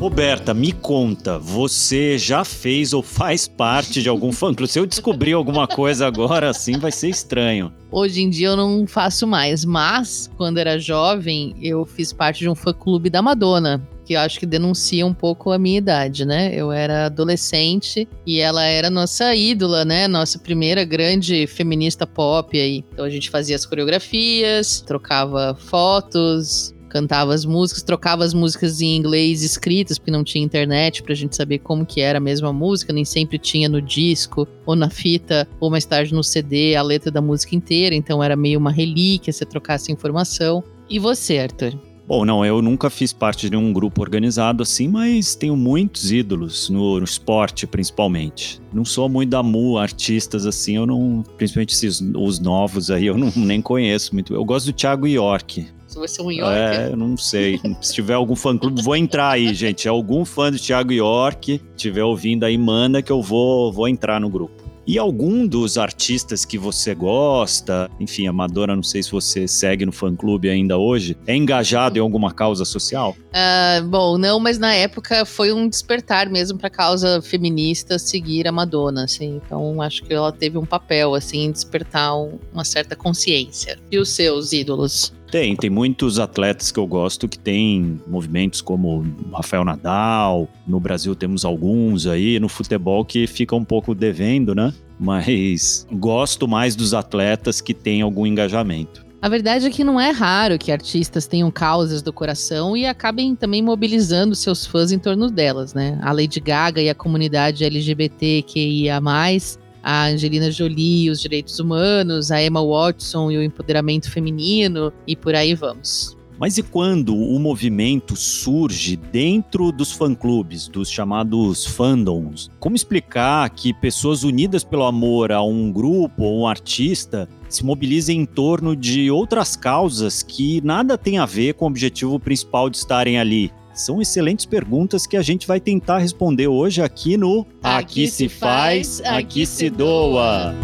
Roberta, me conta, você já fez ou faz parte de algum fã-clube? Se eu descobrir alguma coisa agora, assim vai ser estranho. Hoje em dia eu não faço mais, mas quando era jovem, eu fiz parte de um fã-clube da Madonna, que eu acho que denuncia um pouco a minha idade, né? Eu era adolescente e ela era nossa ídola, né? Nossa primeira grande feminista pop aí. Então a gente fazia as coreografias, trocava fotos, cantava as músicas, trocava as músicas em inglês escritas, porque não tinha internet pra gente saber como que era a mesma música, nem sempre tinha no disco, ou na fita, ou mais tarde no CD, a letra da música inteira, então era meio uma relíquia você trocasse informação. E você, Arthur? Bom, não, eu nunca fiz parte de um grupo organizado assim, mas tenho muitos ídolos no, no esporte, principalmente. Não sou muito da mu, artistas assim, eu não. Principalmente esses, os novos aí, eu não, nem conheço muito. Eu gosto do Thiago York. Se você é um York. É, eu não sei. Se tiver algum fã clube, vou entrar aí, gente. É algum fã do Thiago York, tiver ouvindo aí, manda que eu vou, vou entrar no grupo. E algum dos artistas que você gosta, enfim, a Madonna, não sei se você segue no fã-clube ainda hoje, é engajado em alguma causa social? Uh, bom, não, mas na época foi um despertar mesmo para causa feminista seguir a Madonna, assim. Então acho que ela teve um papel, assim, em despertar um, uma certa consciência. E os seus ídolos? Tem, tem muitos atletas que eu gosto que têm movimentos como Rafael Nadal. No Brasil temos alguns aí, no futebol que fica um pouco devendo, né? Mas gosto mais dos atletas que têm algum engajamento. A verdade é que não é raro que artistas tenham causas do coração e acabem também mobilizando seus fãs em torno delas, né? A Lady Gaga e a comunidade LGBTQIA+, a Angelina Jolie, os direitos humanos, a Emma Watson e o empoderamento feminino e por aí vamos. Mas e quando o movimento surge dentro dos fã-clubes, dos chamados fandoms? Como explicar que pessoas unidas pelo amor a um grupo ou um artista se mobilizem em torno de outras causas que nada tem a ver com o objetivo principal de estarem ali? São excelentes perguntas que a gente vai tentar responder hoje aqui no Aqui, aqui se faz, aqui, aqui se doa.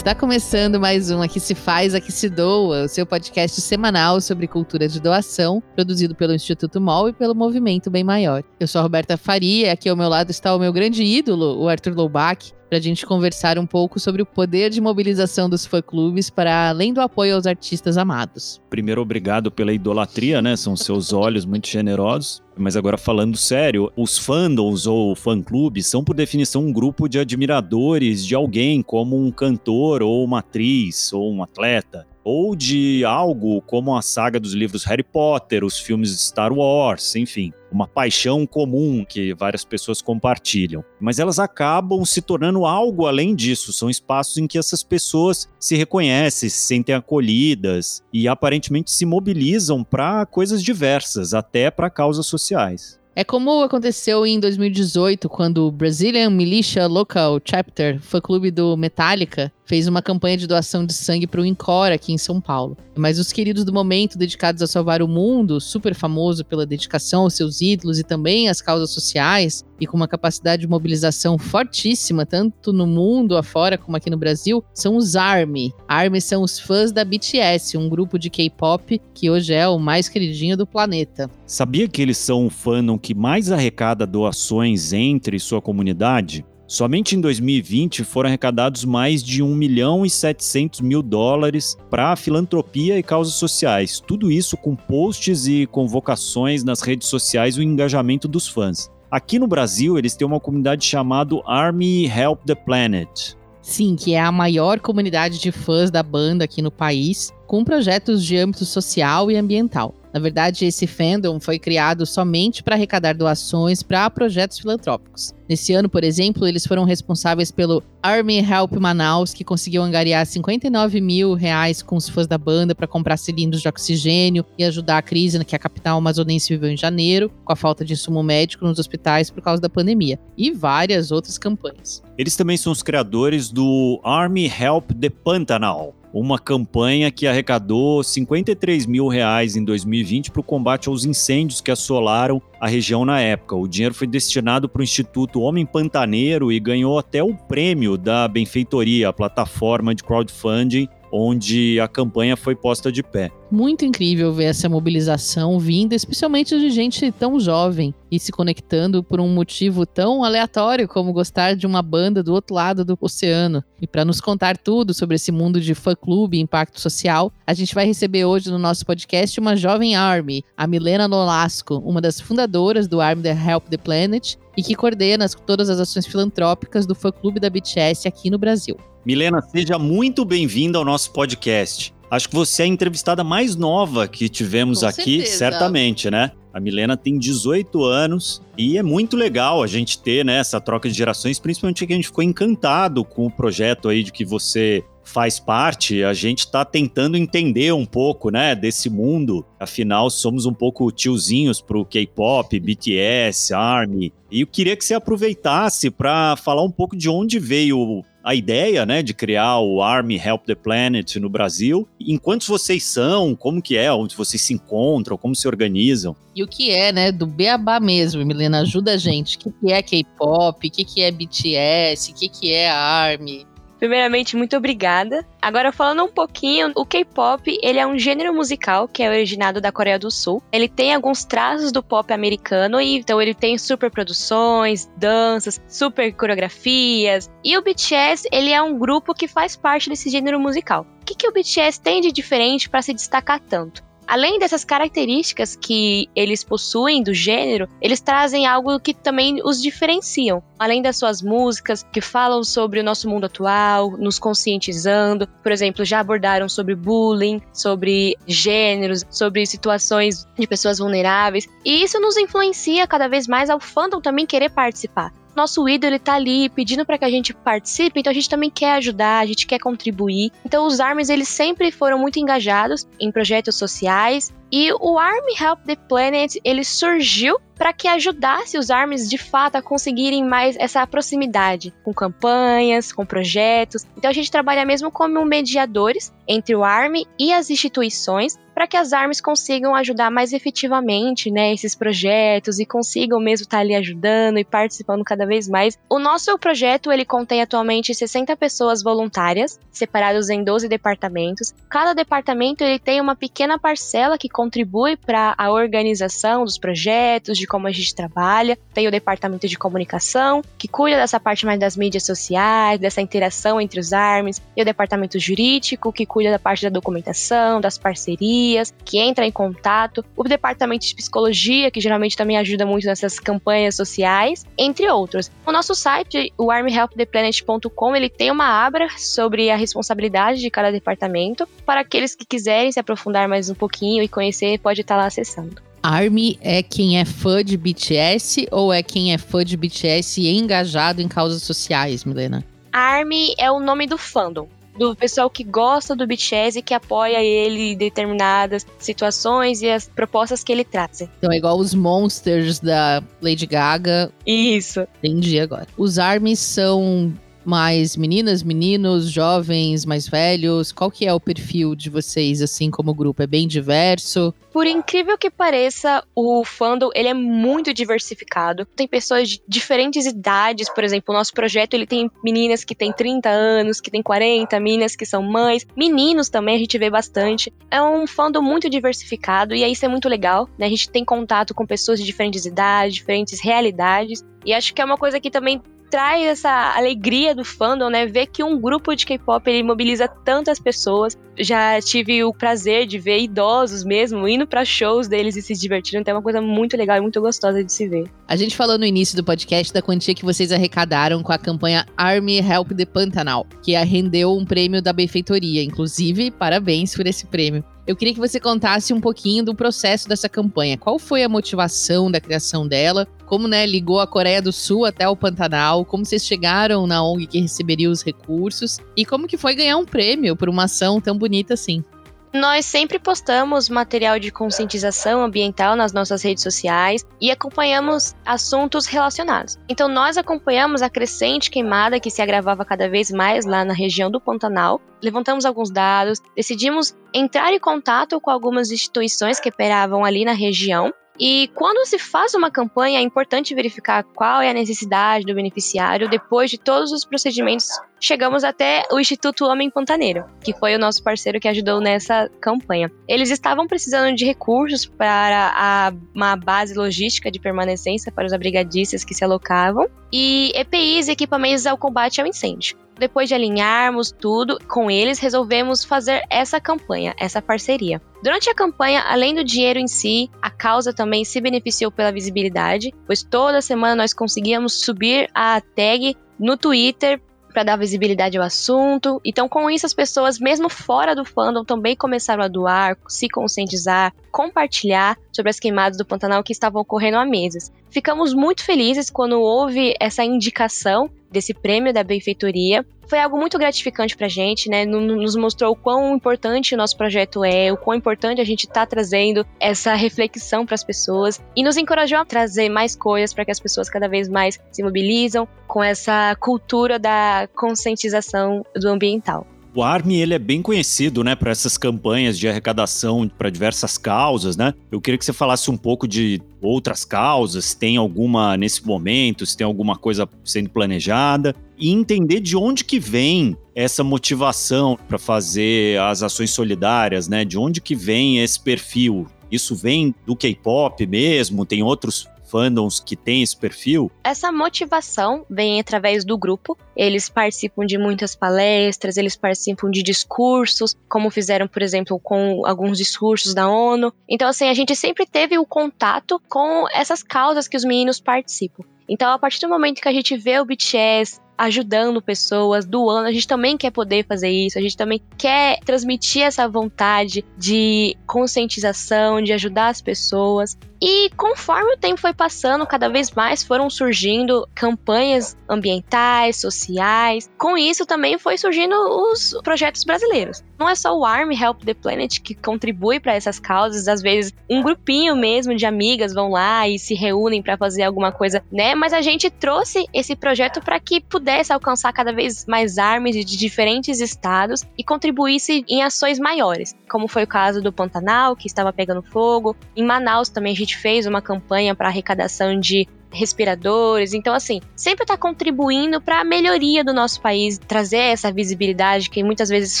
Está começando mais um Aqui Se Faz, Aqui Se Doa, o seu podcast semanal sobre cultura de doação, produzido pelo Instituto MOL e pelo Movimento Bem Maior. Eu sou a Roberta Faria, aqui ao meu lado está o meu grande ídolo, o Arthur Loubach, para a gente conversar um pouco sobre o poder de mobilização dos fã-clubes para além do apoio aos artistas amados. Primeiro, obrigado pela idolatria, né? São seus olhos muito generosos. Mas agora falando sério, os fandoms ou fã-clubes são por definição um grupo de admiradores de alguém, como um cantor ou uma atriz ou um atleta ou de algo como a saga dos livros Harry Potter, os filmes Star Wars, enfim, uma paixão comum que várias pessoas compartilham. Mas elas acabam se tornando algo além disso, são espaços em que essas pessoas se reconhecem, se sentem acolhidas e aparentemente se mobilizam para coisas diversas, até para causas sociais. É como aconteceu em 2018, quando o Brazilian Militia Local Chapter, fã-clube do Metallica, fez uma campanha de doação de sangue para o Incor aqui em São Paulo. Mas os queridos do momento, dedicados a salvar o mundo, super famoso pela dedicação aos seus ídolos e também às causas sociais, e com uma capacidade de mobilização fortíssima, tanto no mundo afora como aqui no Brasil, são os ARMY. ARMY são os fãs da BTS, um grupo de K-pop que hoje é o mais queridinho do planeta. Sabia que eles são o fandom que mais arrecada doações entre sua comunidade? Somente em 2020 foram arrecadados mais de 1 milhão e 700 mil dólares para filantropia e causas sociais. Tudo isso com posts e convocações nas redes sociais e o engajamento dos fãs. Aqui no Brasil, eles têm uma comunidade chamada Army Help the Planet. Sim, que é a maior comunidade de fãs da banda aqui no país, com projetos de âmbito social e ambiental. Na verdade, esse fandom foi criado somente para arrecadar doações para projetos filantrópicos. Nesse ano, por exemplo, eles foram responsáveis pelo Army Help Manaus, que conseguiu angariar 59 mil reais com os fãs da banda para comprar cilindros de oxigênio e ajudar a crise que a capital amazonense viveu em janeiro, com a falta de insumo médico nos hospitais por causa da pandemia, e várias outras campanhas. Eles também são os criadores do Army Help the Pantanal, uma campanha que arrecadou 53 mil reais em 2020 para o combate aos incêndios que assolaram a região na época. O dinheiro foi destinado para o Instituto Homem Pantaneiro e ganhou até o prêmio da Benfeitoria, a plataforma de crowdfunding onde a campanha foi posta de pé. Muito incrível ver essa mobilização vinda, especialmente de gente tão jovem e se conectando por um motivo tão aleatório como gostar de uma banda do outro lado do oceano. E para nos contar tudo sobre esse mundo de fã-clube e impacto social, a gente vai receber hoje no nosso podcast uma jovem Army, a Milena Nolasco, uma das fundadoras do Army The Help the Planet e que coordena todas as ações filantrópicas do fã-clube da BTS aqui no Brasil. Milena, seja muito bem-vinda ao nosso podcast. Acho que você é a entrevistada mais nova que tivemos Com aqui, certeza. certamente, né? A Milena tem 18 anos e é muito legal a gente ter né, essa troca de gerações, principalmente que a gente ficou encantado com o projeto aí de que você faz parte. A gente está tentando entender um pouco, né, desse mundo. Afinal, somos um pouco tiozinhos pro K-pop, BTS, ARMY. E eu queria que você aproveitasse para falar um pouco de onde veio a ideia, né, de criar o Army Help the Planet no Brasil. Em quantos vocês são? Como que é? Onde vocês se encontram? Como se organizam? E o que é, né, do beabá mesmo, Milena, ajuda a gente. O que, que é K-pop? O que, que é BTS? O que, que é ARMY? Primeiramente, muito obrigada. Agora, falando um pouquinho, o K-pop, ele é um gênero musical que é originado da Coreia do Sul. Ele tem alguns traços do pop americano, e então ele tem super produções, danças, super coreografias. E o BTS, ele é um grupo que faz parte desse gênero musical. O que, que o BTS tem de diferente para se destacar tanto? Além dessas características que eles possuem do gênero, eles trazem algo que também os diferenciam. Além das suas músicas que falam sobre o nosso mundo atual, nos conscientizando, por exemplo, já abordaram sobre bullying, sobre gêneros, sobre situações de pessoas vulneráveis, e isso nos influencia cada vez mais ao fandom também querer participar nosso ídolo ele tá ali pedindo para que a gente participe, então a gente também quer ajudar, a gente quer contribuir. Então os ARMYs eles sempre foram muito engajados em projetos sociais e o Army Help the Planet ele surgiu para que ajudasse os ARMYs de fato a conseguirem mais essa proximidade com campanhas, com projetos. Então a gente trabalha mesmo como mediadores entre o ARMY e as instituições para que as ARMYs consigam ajudar mais efetivamente, né, esses projetos e consigam mesmo estar ali ajudando e participando cada vez mais. O nosso projeto ele contém atualmente 60 pessoas voluntárias, separadas em 12 departamentos. Cada departamento ele tem uma pequena parcela que contribui para a organização dos projetos, de como a gente trabalha. Tem o departamento de comunicação, que cuida dessa parte mais das mídias sociais, dessa interação entre os ARMYs, e o departamento jurídico, que cuida da parte da documentação, das parcerias, que entra em contato, o departamento de psicologia, que geralmente também ajuda muito nessas campanhas sociais, entre outros. O nosso site, o armyhelptheplanet.com, ele tem uma aba sobre a responsabilidade de cada departamento, para aqueles que quiserem se aprofundar mais um pouquinho e conhecer, pode estar lá acessando. ARMY é quem é fã de BTS ou é quem é fã de BTS e engajado em causas sociais, Milena? ARMY é o nome do fandom. Do pessoal que gosta do BTS e que apoia ele em determinadas situações e as propostas que ele traz. Então é igual os Monsters da Lady Gaga. Isso. Entendi agora. Os ARMYs são mais meninas, meninos, jovens, mais velhos? Qual que é o perfil de vocês, assim, como grupo? É bem diverso? Por incrível que pareça, o fandom, ele é muito diversificado. Tem pessoas de diferentes idades, por exemplo, o nosso projeto, ele tem meninas que têm 30 anos, que têm 40, meninas que são mães, meninos também a gente vê bastante. É um fandom muito diversificado e isso é muito legal, né? A gente tem contato com pessoas de diferentes idades, diferentes realidades. E acho que é uma coisa que também traz essa alegria do fandom, né? Ver que um grupo de K-pop ele mobiliza tantas pessoas. Já tive o prazer de ver idosos mesmo indo para shows deles e se divertindo. Então é uma coisa muito legal e muito gostosa de se ver. A gente falou no início do podcast da quantia que vocês arrecadaram com a campanha Army Help the Pantanal, que rendeu um prêmio da benfeitoria. Inclusive, parabéns por esse prêmio. Eu queria que você contasse um pouquinho do processo dessa campanha. Qual foi a motivação da criação dela? Como, né, ligou a Coreia do Sul até o Pantanal? Como vocês chegaram na ONG que receberia os recursos? E como que foi ganhar um prêmio por uma ação tão bonita assim? Nós sempre postamos material de conscientização ambiental nas nossas redes sociais e acompanhamos assuntos relacionados. Então, nós acompanhamos a crescente queimada que se agravava cada vez mais lá na região do Pantanal, levantamos alguns dados, decidimos entrar em contato com algumas instituições que operavam ali na região E quando se faz uma campanha, é importante verificar qual é a necessidade do beneficiário depois de todos os procedimentos. Chegamos até o Instituto Homem Pantaneiro, que foi o nosso parceiro que ajudou nessa campanha. Eles estavam precisando de recursos para a, uma base logística de permanência para os abrigadistas que se alocavam e EPIs, equipamentos ao combate ao incêndio. Depois de alinharmos tudo com eles, resolvemos fazer essa campanha, essa parceria. Durante a campanha, além do dinheiro em si, a causa também se beneficiou pela visibilidade, pois toda semana nós conseguíamos subir a tag no Twitter para dar visibilidade ao assunto. Então, com isso, as pessoas, mesmo fora do fandom, também começaram a doar, se conscientizar, compartilhar sobre as queimadas do Pantanal que estavam ocorrendo há meses. Ficamos muito felizes quando houve essa indicação desse prêmio da benfeitoria. Foi algo muito gratificante pra gente, né? Nos mostrou o quão importante o nosso projeto é, o quão importante a gente tá trazendo essa reflexão para as pessoas e nos encorajou a trazer mais coisas para que as pessoas cada vez mais se mobilizam com essa cultura da conscientização do ambiental. O Army ele é bem conhecido, né, para essas campanhas de arrecadação para diversas causas, né? Eu queria que você falasse um pouco de outras causas, se tem alguma nesse momento, se tem alguma coisa sendo planejada e entender de onde que vem essa motivação para fazer as ações solidárias, né? De onde que vem esse perfil? Isso vem do K-pop mesmo? Tem outros fandoms que têm esse perfil? Essa motivação vem através do grupo. Eles participam de muitas palestras, eles participam de discursos, como fizeram, por exemplo, com alguns discursos da ONU. Então, assim, a gente sempre teve o contato com essas causas que os meninos participam. Então, a partir do momento que a gente vê o BTS ajudando pessoas, doando. A gente também quer poder fazer isso, a gente também quer transmitir essa vontade de conscientização, de ajudar as pessoas. E conforme o tempo foi passando, cada vez mais foram surgindo campanhas ambientais, sociais. Com isso também foi surgindo os projetos brasileiros. Não é só o Arm Help the Planet que contribui para essas causas, às vezes um grupinho mesmo de amigas vão lá e se reúnem para fazer alguma coisa, né? Mas a gente trouxe esse projeto para que pudesse alcançar cada vez mais armas de diferentes estados e contribuísse em ações maiores, como foi o caso do Pantanal, que estava pegando fogo. Em Manaus também a gente fez uma campanha para arrecadação de respiradores. Então, assim, sempre está contribuindo para a melhoria do nosso país, trazer essa visibilidade que muitas vezes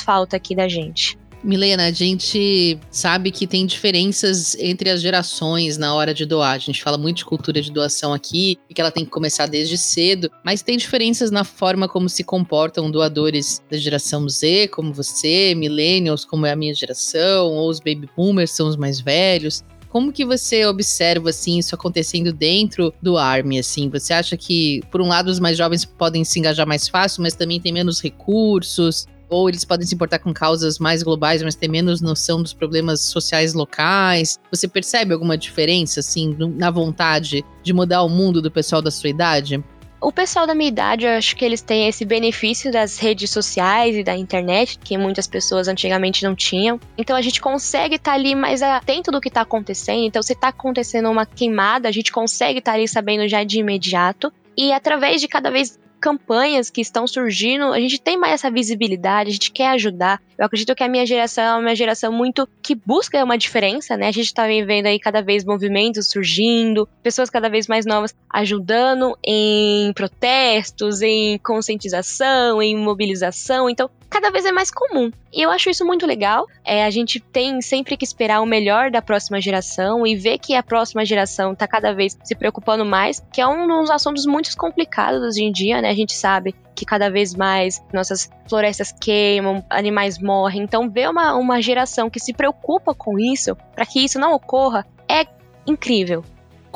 falta aqui da gente. Milena, a gente sabe que tem diferenças entre as gerações na hora de doar. A gente fala muito de cultura de doação aqui e que ela tem que começar desde cedo, mas tem diferenças na forma como se comportam doadores da geração Z, como você, millennials, como é a minha geração, ou os baby boomers são os mais velhos. Como que você observa assim isso acontecendo dentro do Army assim? Você acha que por um lado os mais jovens podem se engajar mais fácil, mas também tem menos recursos? ou eles podem se importar com causas mais globais, mas ter menos noção dos problemas sociais locais. Você percebe alguma diferença, assim, na vontade de mudar o mundo do pessoal da sua idade? O pessoal da minha idade, eu acho que eles têm esse benefício das redes sociais e da internet, que muitas pessoas antigamente não tinham. Então a gente consegue estar tá ali mais atento do que está acontecendo. Então, se está acontecendo uma queimada, a gente consegue estar tá ali sabendo já de imediato. E através de cada vez campanhas que estão surgindo, a gente tem mais essa visibilidade, a gente quer ajudar. Eu acredito que a minha geração é uma geração muito que busca uma diferença, né? A gente tá vendo aí cada vez movimentos surgindo, pessoas cada vez mais novas ajudando em protestos, em conscientização, em mobilização. Então, cada vez é mais comum. E eu acho isso muito legal. É, a gente tem sempre que esperar o melhor da próxima geração e ver que a próxima geração está cada vez se preocupando mais, que é um dos assuntos muito complicados hoje em dia, né? A gente sabe que cada vez mais nossas florestas queimam, animais morrem. Então, ver uma, uma geração que se preocupa com isso, para que isso não ocorra, é incrível.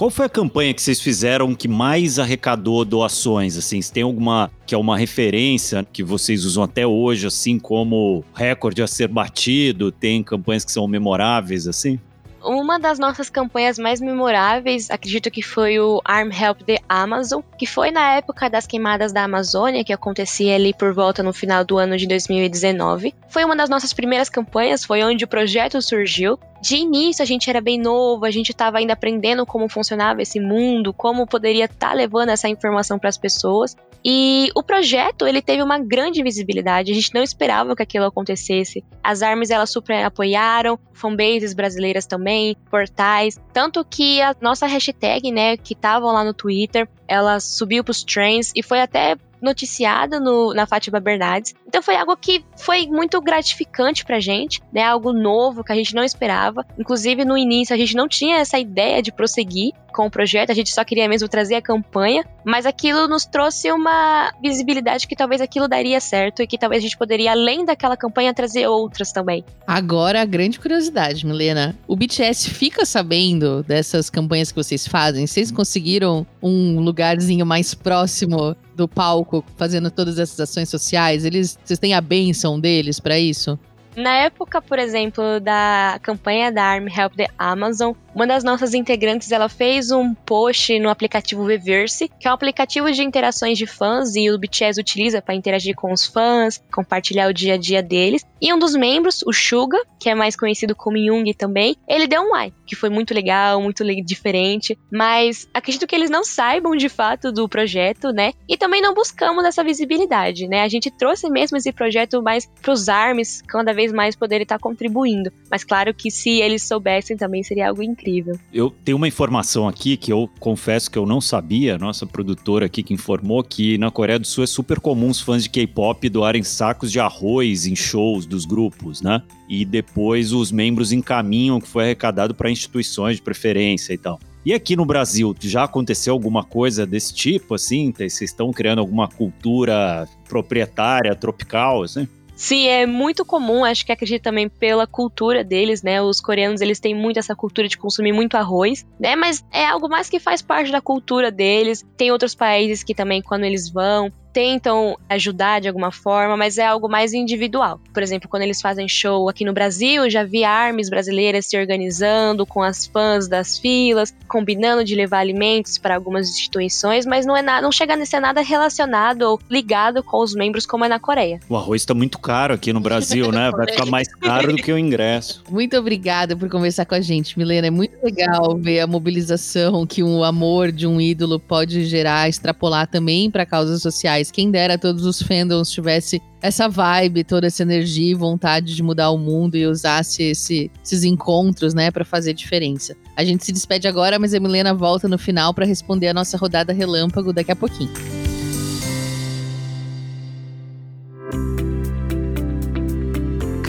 Qual foi a campanha que vocês fizeram que mais arrecadou doações? Assim, se tem alguma que é uma referência que vocês usam até hoje, assim como recorde a ser batido? Tem campanhas que são memoráveis, assim? Uma das nossas campanhas mais memoráveis, acredito que foi o Arm Help the Amazon, que foi na época das queimadas da Amazônia, que acontecia ali por volta no final do ano de 2019. Foi uma das nossas primeiras campanhas, foi onde o projeto surgiu. De início a gente era bem novo, a gente estava ainda aprendendo como funcionava esse mundo, como poderia estar tá levando essa informação para as pessoas. E o projeto, ele teve uma grande visibilidade, a gente não esperava que aquilo acontecesse. As ARMYs, elas super apoiaram, fanbases brasileiras também, portais, tanto que a nossa hashtag, né, que estavam lá no Twitter, ela subiu pros trends e foi até noticiada no, na Fátima Bernardes. Então foi algo que foi muito gratificante pra gente, né? Algo novo que a gente não esperava. Inclusive, no início, a gente não tinha essa ideia de prosseguir com o projeto, a gente só queria mesmo trazer a campanha, mas aquilo nos trouxe uma visibilidade que talvez aquilo daria certo e que talvez a gente poderia, além daquela campanha, trazer outras também. Agora, a grande curiosidade, Milena: o BTS fica sabendo dessas campanhas que vocês fazem? Vocês conseguiram um lugarzinho mais próximo do palco fazendo todas essas ações sociais? Eles, vocês têm a benção deles para isso? Na época, por exemplo, da campanha da Arm Help the Amazon, uma das nossas integrantes, ela fez um post no aplicativo Reverse, que é um aplicativo de interações de fãs e o BTS utiliza para interagir com os fãs, compartilhar o dia a dia deles. E um dos membros, o Suga, que é mais conhecido como Jung também, ele deu um like, que foi muito legal, muito diferente, mas acredito que eles não saibam de fato do projeto, né? E também não buscamos essa visibilidade, né? A gente trouxe mesmo esse projeto mais para os ARMS, cada vez mais poder estar contribuindo. Mas claro que se eles soubessem também seria algo incrível. Eu tenho uma informação aqui que eu confesso que eu não sabia, nossa produtora aqui que informou que na Coreia do Sul é super comum os fãs de K-pop doarem sacos de arroz em shows dos grupos, né? E depois os membros encaminham o que foi arrecadado para instituições de preferência e tal. E aqui no Brasil, já aconteceu alguma coisa desse tipo, assim? Vocês estão criando alguma cultura proprietária, tropical, assim? Sim, é muito comum, acho que acredito também pela cultura deles, né? Os coreanos, eles têm muito essa cultura de consumir muito arroz, né? Mas é algo mais que faz parte da cultura deles. Tem outros países que também, quando eles vão, tentam ajudar de alguma forma, mas é algo mais individual. Por exemplo, quando eles fazem show aqui no Brasil, já vi armes brasileiras se organizando com as fãs das filas, combinando de levar alimentos para algumas instituições, mas não é nada, não chega a ser nada relacionado ou ligado com os membros como é na Coreia. O arroz está muito caro aqui no Brasil, né? Vai ficar mais caro do que o ingresso. Muito obrigada por conversar com a gente, Milena. É muito legal ver a mobilização que o amor de um ídolo pode gerar, extrapolar também para causas sociais quem dera todos os fandoms tivesse essa vibe, toda essa energia e vontade de mudar o mundo e usasse esse, esses encontros, né, para fazer diferença. A gente se despede agora, mas a Milena volta no final para responder a nossa rodada relâmpago daqui a pouquinho.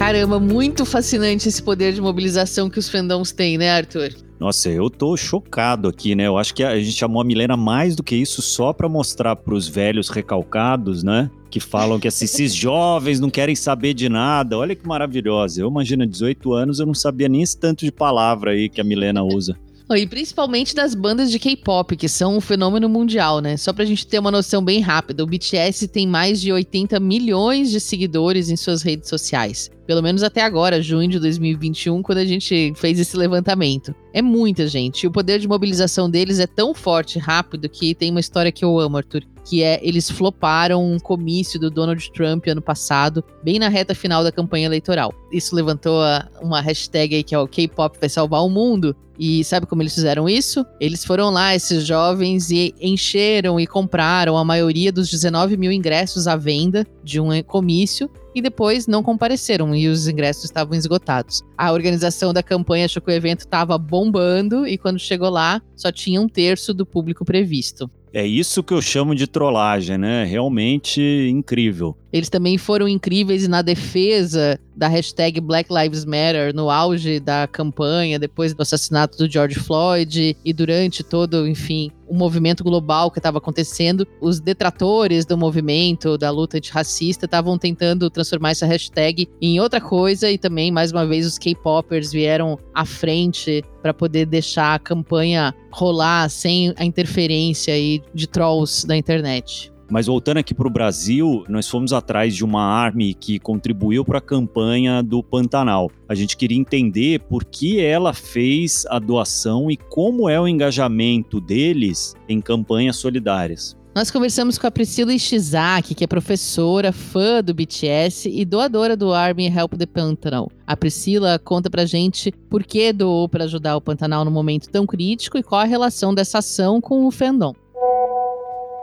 Caramba, muito fascinante esse poder de mobilização que os fandoms têm, né, Arthur? Nossa, eu tô chocado aqui, né? Eu acho que a gente chamou a Milena mais do que isso só para mostrar para os velhos recalcados, né? Que falam que assim, esses jovens não querem saber de nada. Olha que maravilhosa. Eu imagino, 18 anos, eu não sabia nem esse tanto de palavra aí que a Milena usa. E principalmente das bandas de K-pop, que são um fenômeno mundial, né? Só pra gente ter uma noção bem rápida, o BTS tem mais de 80 milhões de seguidores em suas redes sociais. Pelo menos até agora, junho de 2021, quando a gente fez esse levantamento. É muita gente. O poder de mobilização deles é tão forte e rápido que tem uma história que eu amo, Arthur. Que é eles floparam um comício do Donald Trump ano passado, bem na reta final da campanha eleitoral. Isso levantou uma hashtag aí que é o K-pop vai salvar o mundo. E sabe como eles fizeram isso? Eles foram lá, esses jovens, e encheram e compraram a maioria dos 19 mil ingressos à venda de um comício e depois não compareceram e os ingressos estavam esgotados. A organização da campanha achou que o evento estava bombando e quando chegou lá só tinha um terço do público previsto. É isso que eu chamo de trollagem, né? Realmente incrível. Eles também foram incríveis na defesa da hashtag Black Lives Matter no auge da campanha, depois do assassinato do George Floyd e durante todo, enfim, o movimento global que estava acontecendo. Os detratores do movimento, da luta antirracista, estavam tentando transformar essa hashtag em outra coisa e também, mais uma vez, os K-popers vieram à frente para poder deixar a campanha rolar sem a interferência aí de trolls da internet. Mas voltando aqui para o Brasil, nós fomos atrás de uma arme que contribuiu para a campanha do Pantanal. A gente queria entender por que ela fez a doação e como é o engajamento deles em campanhas solidárias. Nós conversamos com a Priscila Ishizaki, que é professora, fã do BTS e doadora do Army Help the Pantanal. A Priscila conta pra gente por que doou para ajudar o Pantanal no momento tão crítico e qual a relação dessa ação com o fandom.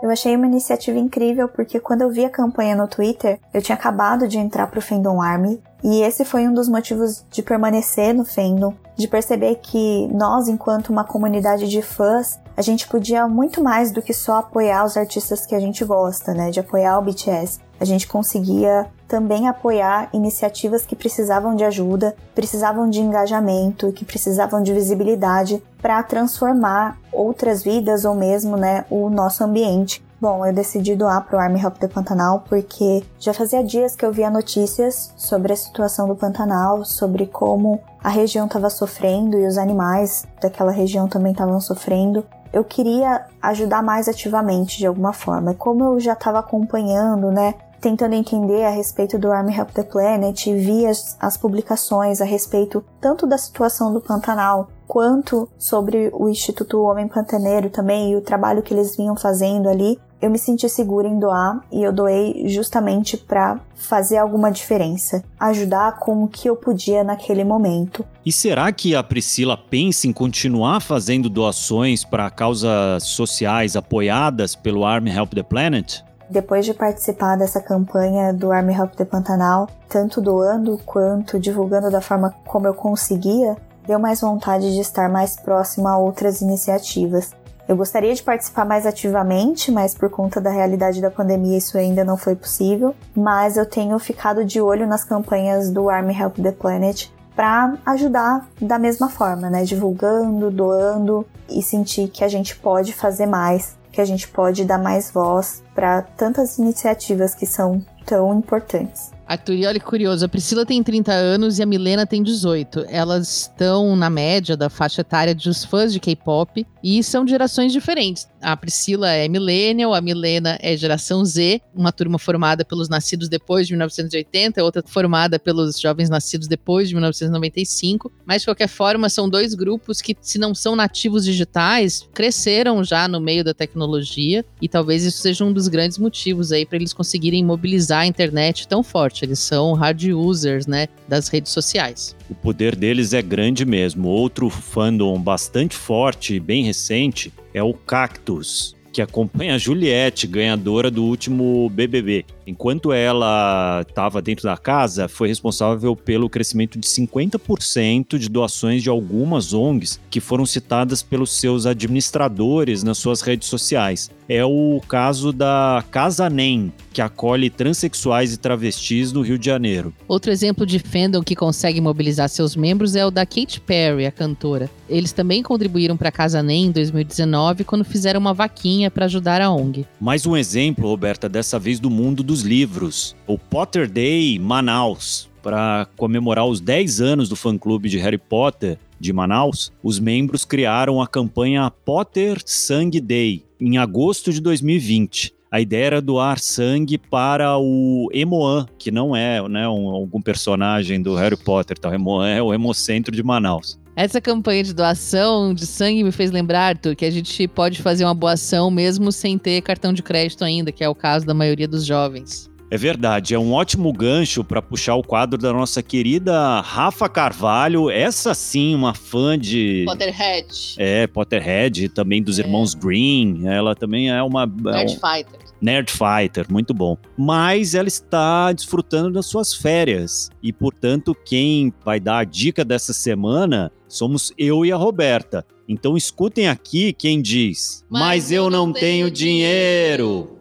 Eu achei uma iniciativa incrível porque quando eu vi a campanha no Twitter, eu tinha acabado de entrar pro Fandom Army e esse foi um dos motivos de permanecer no fandom, de perceber que nós, enquanto uma comunidade de fãs, a gente podia muito mais do que só apoiar os artistas que a gente gosta, né? De apoiar o BTS. A gente conseguia também apoiar iniciativas que precisavam de ajuda, precisavam de engajamento, que precisavam de visibilidade para transformar outras vidas ou mesmo, né, o nosso ambiente. Bom, eu decidi doar para o Army Help do Pantanal porque já fazia dias que eu via notícias sobre a situação do Pantanal, sobre como a região estava sofrendo e os animais daquela região também estavam sofrendo. Eu queria ajudar mais ativamente de alguma forma. E como eu já estava acompanhando, né, tentando entender a respeito do Army Help the Planet, vi as, as publicações a respeito tanto da situação do Pantanal quanto sobre o Instituto Homem Pantaneiro também e o trabalho que eles vinham fazendo ali, eu me senti segura em doar e eu doei justamente para fazer alguma diferença, ajudar com o que eu podia naquele momento. E será que a Priscila pensa em continuar fazendo doações para causas sociais apoiadas pelo Army Help the Planet? Depois de participar dessa campanha do Army Help the Pantanal, tanto doando quanto divulgando da forma como eu conseguia, deu mais vontade de estar mais próxima a outras iniciativas. Eu gostaria de participar mais ativamente, mas por conta da realidade da pandemia isso ainda não foi possível. Mas eu tenho ficado de olho nas campanhas do Army Help the Planet para ajudar da mesma forma, né? Divulgando, doando e sentir que a gente pode fazer mais, que a gente pode dar mais voz para tantas iniciativas que são tão importantes. Arthur, e olha que curioso, a Priscila tem 30 anos e a Milena tem 18. Elas estão na média da faixa etária dos fãs de K-pop e são gerações diferentes. A Priscila é millennial, a Milena é geração Z, uma turma formada pelos nascidos depois de 1980, outra formada pelos jovens nascidos depois de 1995. Mas de qualquer forma, são dois grupos que, se não são nativos digitais, cresceram já no meio da tecnologia e talvez isso seja um dos grandes motivos aí para eles conseguirem mobilizar a internet tão forte. Eles são hard users, né, das redes sociais. O poder deles é grande mesmo. Outro fandom bastante forte e bem recente é o Cactus, que acompanha a Juliette, ganhadora do último BBB. Enquanto ela estava dentro da casa, foi responsável pelo crescimento de 50% de doações de algumas ONGs que foram citadas pelos seus administradores nas suas redes sociais. É o caso da Casa NEM, que acolhe transexuais e travestis do Rio de Janeiro. Outro exemplo de fandom que consegue mobilizar seus membros é o da Katy Perry, a cantora. Eles também contribuíram para a Casa NEM em 2019 quando fizeram uma vaquinha para ajudar a ONG. Mais um exemplo, Roberta, dessa vez do mundo dos livros. O Potter Day Manaus. Para comemorar os 10 anos do fã-clube de Harry Potter de Manaus, os membros criaram a campanha Potter Sangue Day em agosto de 2020. A ideia era doar sangue para o Emoan, que não é né, um, algum personagem do Harry Potter, tá? o Emoan é o Hemocentro de Manaus. Essa campanha de doação de sangue me fez lembrar, Arthur, que a gente pode fazer uma boa ação mesmo sem ter cartão de crédito ainda, que é o caso da maioria dos jovens. É verdade, é um ótimo gancho para puxar o quadro da nossa querida Rafa Carvalho, essa sim, uma fã de. Potterhead. É, Potterhead, e também dos é. irmãos Green. Ela também é uma. Nerd é um... Fighter. Nerd Fighter, muito bom. Mas ela está desfrutando das suas férias. E, portanto, quem vai dar a dica dessa semana somos eu e a Roberta. Então escutem aqui quem diz: Mas, Mas eu, eu não tenho dinheiro. dinheiro.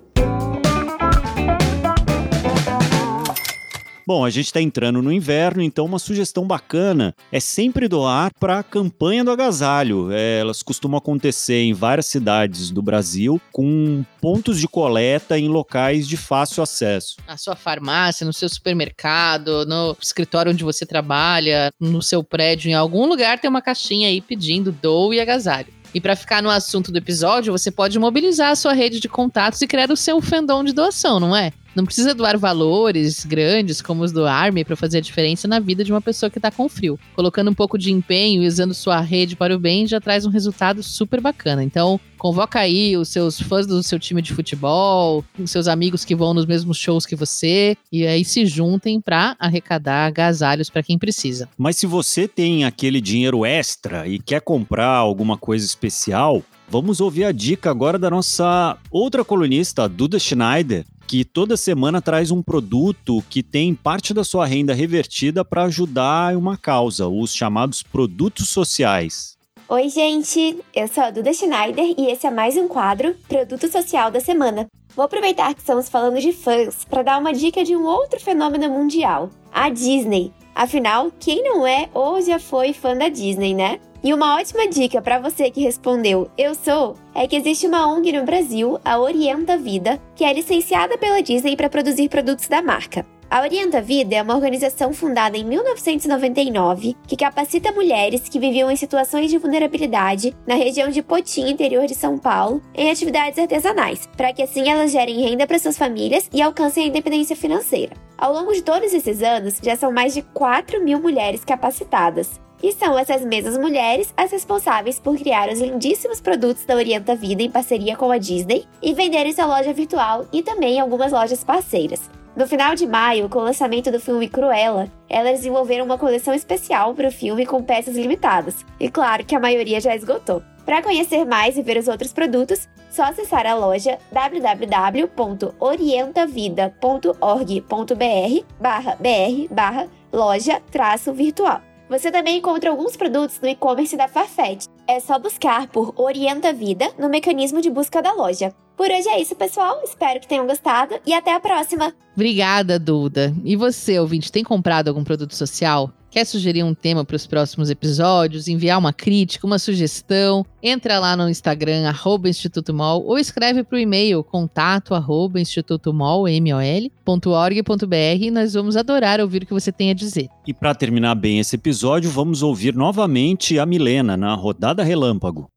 Bom, a gente está entrando no inverno, então uma sugestão bacana é sempre doar para a campanha do agasalho. É, elas costumam acontecer em várias cidades do Brasil com pontos de coleta em locais de fácil acesso. Na sua farmácia, no seu supermercado, no escritório onde você trabalha, no seu prédio, em algum lugar tem uma caixinha aí pedindo doe e agasalho. E para ficar no assunto do episódio, você pode mobilizar a sua rede de contatos e criar o seu fandom de doação, não é? Não precisa doar valores grandes como os do Army para fazer a diferença na vida de uma pessoa que está com frio. Colocando um pouco de empenho e usando sua rede para o bem já traz um resultado super bacana. Então, convoca aí os seus fãs do seu time de futebol, os seus amigos que vão nos mesmos shows que você, e aí se juntem para arrecadar agasalhos para quem precisa. Mas se você tem aquele dinheiro extra e quer comprar alguma coisa especial, Vamos ouvir a dica agora da nossa outra colunista, Duda Schneider, que toda semana traz um produto que tem parte da sua renda revertida para ajudar uma causa, os chamados produtos sociais. Oi, gente! Eu sou a Duda Schneider e esse é mais um quadro Produto Social da Semana. Vou aproveitar que estamos falando de fãs para dar uma dica de um outro fenômeno mundial, a Disney. Afinal, quem não é ou já foi fã da Disney, né? E uma ótima dica para você que respondeu eu sou é que existe uma ONG no Brasil, a Orienta Vida, que é licenciada pela Disney para produzir produtos da marca. A Orienta Vida é uma organização fundada em 1999 que capacita mulheres que viviam em situações de vulnerabilidade na região de Potim, interior de São Paulo, em atividades artesanais, para que assim elas gerem renda para suas famílias e alcancem a independência financeira. Ao longo de todos esses anos, já são mais de 4 mil mulheres capacitadas, e são essas mesmas mulheres as responsáveis por criar os lindíssimos produtos da Orienta Vida em parceria com a Disney e vender em sua loja virtual e também algumas lojas parceiras. No final de maio, com o lançamento do filme Cruella, elas desenvolveram uma coleção especial para o filme com peças limitadas. E claro que a maioria já esgotou. Para conhecer mais e ver os outros produtos, só acessar a loja www.orientavida.org.br barra br barra loja traço virtual. Você também encontra alguns produtos no e-commerce da Farfetch. É só buscar por Orienta Vida no mecanismo de busca da loja. Por hoje é isso, pessoal. Espero que tenham gostado e até a próxima. Obrigada, Duda. E você, ouvinte, tem comprado algum produto social? Quer sugerir um tema para os próximos episódios, enviar uma crítica, uma sugestão? Entra lá no Instagram, arroba Instituto Mol, ou escreve para o e-mail contato arroba institutomol.org.br e nós vamos adorar ouvir o que você tem a dizer. E para terminar bem esse episódio, vamos ouvir novamente a Milena na Rodada Relâmpago.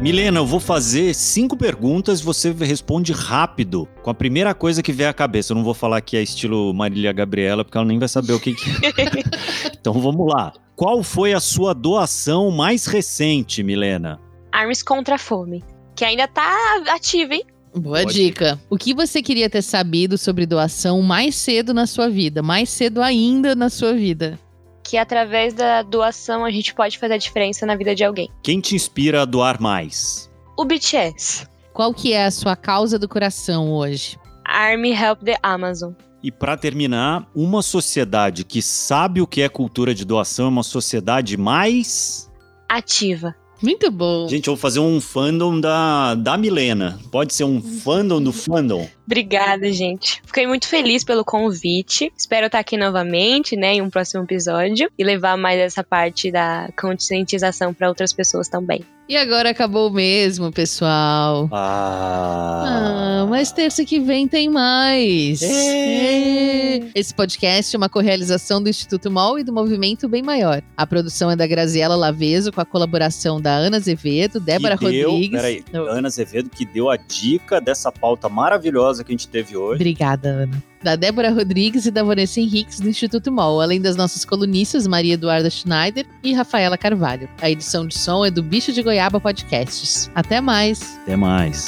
Milena, eu vou fazer cinco perguntas, você responde rápido, com a primeira coisa que vier à cabeça. Eu não vou falar que é estilo Marília Gabriela, porque ela nem vai saber o que, que é. então vamos lá. Qual foi a sua doação mais recente, Milena? Armes contra a Fome, que ainda tá ativa, hein? Boa Pode. dica. O que você queria ter sabido sobre doação mais cedo na sua vida? Mais cedo ainda na sua vida? Que através da doação a gente pode fazer a diferença na vida de alguém. Quem te inspira a doar mais? O BTS. Qual que é a sua causa do coração hoje? Army Help the Amazon. E para terminar, uma sociedade que sabe o que é cultura de doação é uma sociedade mais ativa. Muito bom. Gente, eu vou fazer um fandom da, da Milena. Pode ser um fandom do fandom. Obrigada, gente. Fiquei muito feliz pelo convite. Espero estar aqui novamente, né, em um próximo episódio e levar mais essa parte da conscientização para outras pessoas também. E agora acabou mesmo, pessoal. Ah, ah mas terça que vem tem mais. É. Esse podcast é uma correalização do Instituto MOL e do Movimento Bem Maior. A produção é da Graziela Laveso, com a colaboração da Ana Azevedo, Débora que deu, Rodrigues. Peraí, Ana Azevedo, que deu a dica dessa pauta maravilhosa que a gente teve hoje. Obrigada, Ana da Débora Rodrigues e da Vanessa Henriques do Instituto MOL, além das nossas colunistas Maria Eduarda Schneider e Rafaela Carvalho. A edição de som é do Bicho de Goiaba Podcasts. Até mais! Até mais!